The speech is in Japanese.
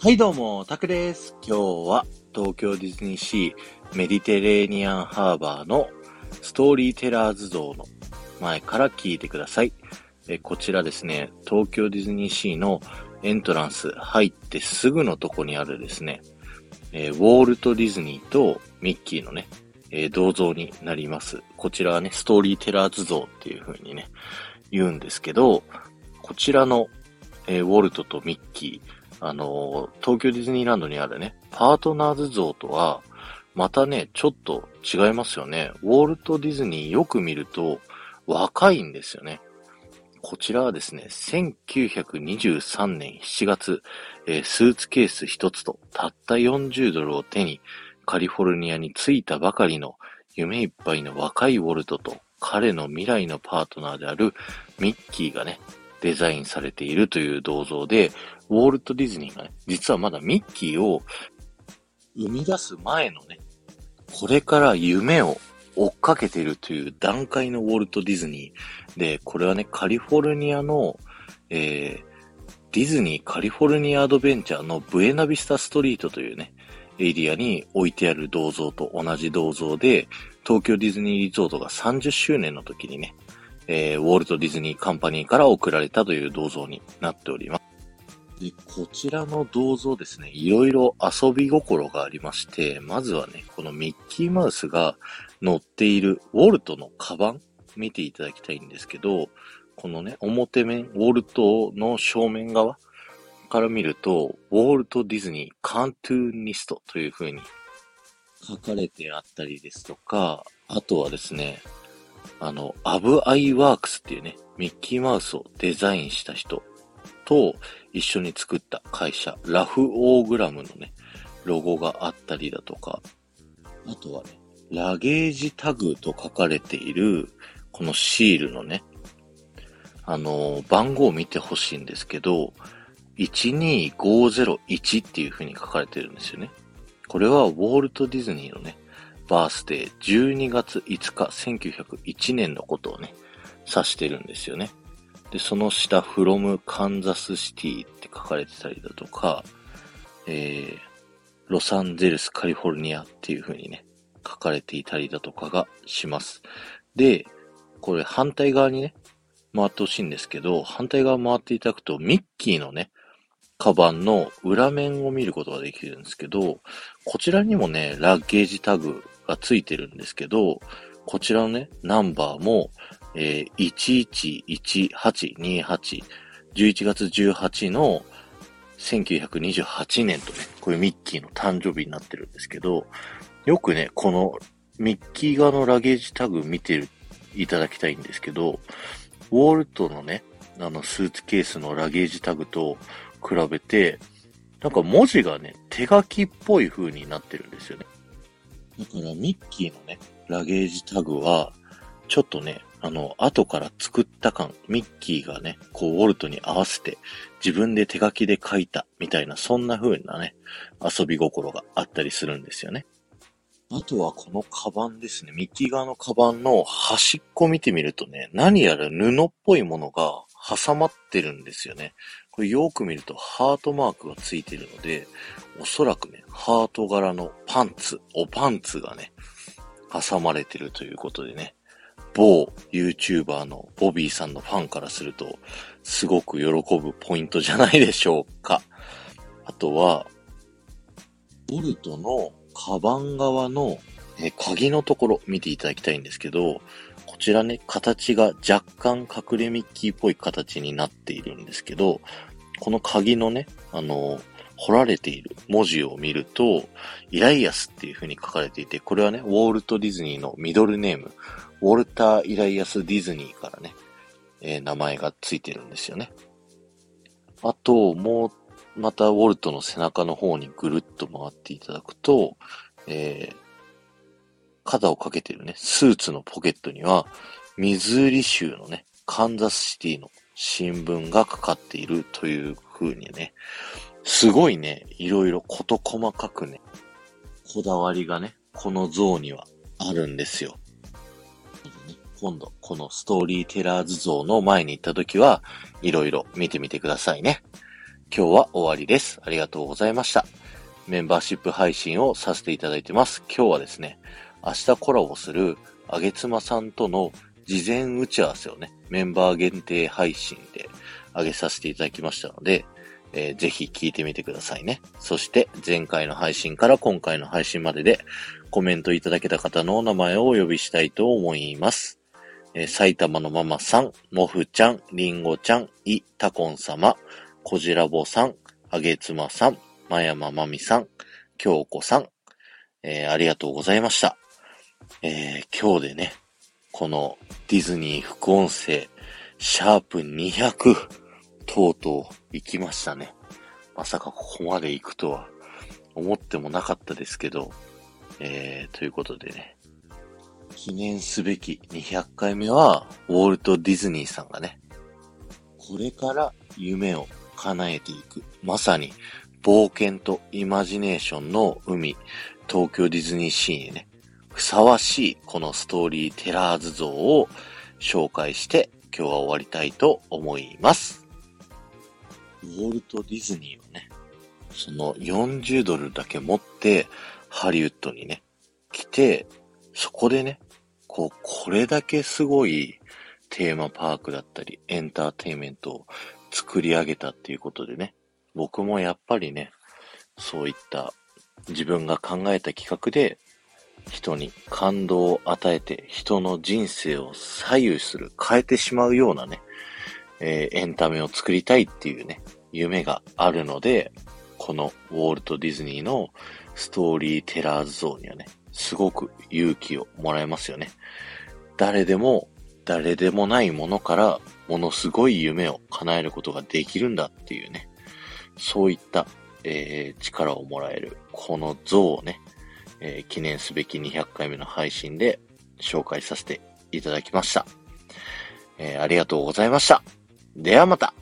はいどうも、タクです。今日は東京ディズニーシーメディテレーニアンハーバーのストーリーテラーズ像の前から聞いてください。えこちらですね、東京ディズニーシーのエントランス入ってすぐのとこにあるですね、え、ウォールト・ディズニーとミッキーのね、え、銅像になります。こちらはね、ストーリーテラーズ像っていう風にね、言うんですけど、こちらの、え、ウォルトとミッキー、あの、東京ディズニーランドにあるね、パートナーズ像とは、またね、ちょっと違いますよね。ウォルト・ディズニーよく見ると若いんですよね。こちらはですね、1923年7月、えー、スーツケース一つとたった40ドルを手にカリフォルニアに着いたばかりの夢いっぱいの若いウォルトと彼の未来のパートナーであるミッキーがね、デザインされているという銅像で、ウォルト・ディズニーがね、実はまだミッキーを生み出す前のね、これから夢を追っかけてるという段階のウォルト・ディズニー。で、これはね、カリフォルニアの、えー、ディズニーカリフォルニアアドベンチャーのブエナビスタストリートというね、エリアに置いてある銅像と同じ銅像で、東京ディズニーリゾートが30周年の時にね、えー、ウォルト・ディズニーカンパニーから贈られたという銅像になっております。で、こちらの銅像ですね、いろいろ遊び心がありまして、まずはね、このミッキーマウスが乗っているウォルトのカバン見ていただきたいんですけど、このね、表面、ウォルトの正面側から見ると、ウォルト・ディズニー・カントゥーニストという風に書かれてあったりですとか、あとはですね、あの、アブアイワークスっていうね、ミッキーマウスをデザインした人と一緒に作った会社、ラフオーグラムのね、ロゴがあったりだとか、あとはね、ラゲージタグと書かれている、このシールのね、あの、番号を見てほしいんですけど、12501っていう風に書かれてるんですよね。これはウォルト・ディズニーのね、バースデー12月5日1901年のことをね、指してるんですよね。で、その下、from カンザスシティって書かれてたりだとか、えー、ロサンゼルス、カリフォルニアっていう風にね、書かれていたりだとかがします。で、これ反対側にね、回ってほしいんですけど、反対側回っていただくと、ミッキーのね、カバンの裏面を見ることができるんですけど、こちらにもね、ラッゲージタグがついてるんですけど、こちらのね、ナンバーも、えー、111828、11月18の1928年とね、こういうミッキーの誕生日になってるんですけど、よくね、このミッキー側のラゲージタグ見て、いただきたいんですけど、ウォルトのね、あのスーツケースのラゲージタグと比べて、なんか文字がね、手書きっぽい風になってるんですよね。だからミッキーのね、ラゲージタグは、ちょっとね、あの、後から作った感、ミッキーがね、こう、ウォルトに合わせて、自分で手書きで書いた、みたいな、そんな風なね、遊び心があったりするんですよね。あとはこのカバンですね。ミッキー側のカバンの端っこ見てみるとね、何やら布っぽいものが挟まってるんですよね。これよく見るとハートマークがついてるので、おそらくね、ハート柄のパンツ、おパンツがね、挟まれてるということでね、某 YouTuber のボビーさんのファンからすると、すごく喜ぶポイントじゃないでしょうか。あとは、ボルトのカバン側のえ鍵のところ見ていただきたいんですけど、こちらね、形が若干隠れミッキーっぽい形になっているんですけど、この鍵のね、あの、彫られている文字を見ると、イライアスっていう風に書かれていて、これはね、ウォルト・ディズニーのミドルネーム、ウォルター・イライアス・ディズニーからね、えー、名前がついてるんですよね。あと、もう、またウォルトの背中の方にぐるっと回っていただくと、えー、肩をかけてるね、スーツのポケットには、ミズーリ州のね、カンザスシティの新聞がかかっているという風にね、すごいね、いろいろ事細かくね、こだわりがね、この像にはあるんですよ。今度、このストーリーテラーズ像の前に行った時は、いろいろ見てみてくださいね。今日は終わりです。ありがとうございました。メンバーシップ配信をさせていただいてます。今日はですね、明日コラボするあげつまさんとの事前打ち合わせをね、メンバー限定配信で上げさせていただきましたので、えー、ぜひ聞いてみてくださいね。そして前回の配信から今回の配信まででコメントいただけた方のお名前をお呼びしたいと思います。えー、埼玉のママさん、もふちゃん、りんごちゃん、いたこん様、こじらぼさん、あげつまさん、まやままみさん、きょうこさん、えー、ありがとうございました。えー、今日でね、このディズニー副音声、シャープ200、とうとう行きましたね。まさかここまで行くとは思ってもなかったですけど、えー、ということでね、記念すべき200回目は、ウォルト・ディズニーさんがね、これから夢を叶えていく。まさに冒険とイマジネーションの海、東京ディズニーシーにね、ふさわしいこのストーリーテラーズ像を紹介して今日は終わりたいと思います。ウォルト・ディズニーをね、その40ドルだけ持ってハリウッドにね、来て、そこでね、こう、これだけすごいテーマパークだったり、エンターテインメントを作り上げたっていうことでね、僕もやっぱりね、そういった自分が考えた企画で人に感動を与えて人の人生を左右する、変えてしまうようなね、えー、エンタメを作りたいっていうね、夢があるので、このウォルト・ディズニーのストーリーテラーズ像にはね、すごく勇気をもらえますよね。誰でも、誰でもないものからものすごい夢を叶えることができるんだっていうね、そういった、えー、力をもらえる、この像をね、えー、記念すべき200回目の配信で紹介させていただきました。えー、ありがとうございました。ではまた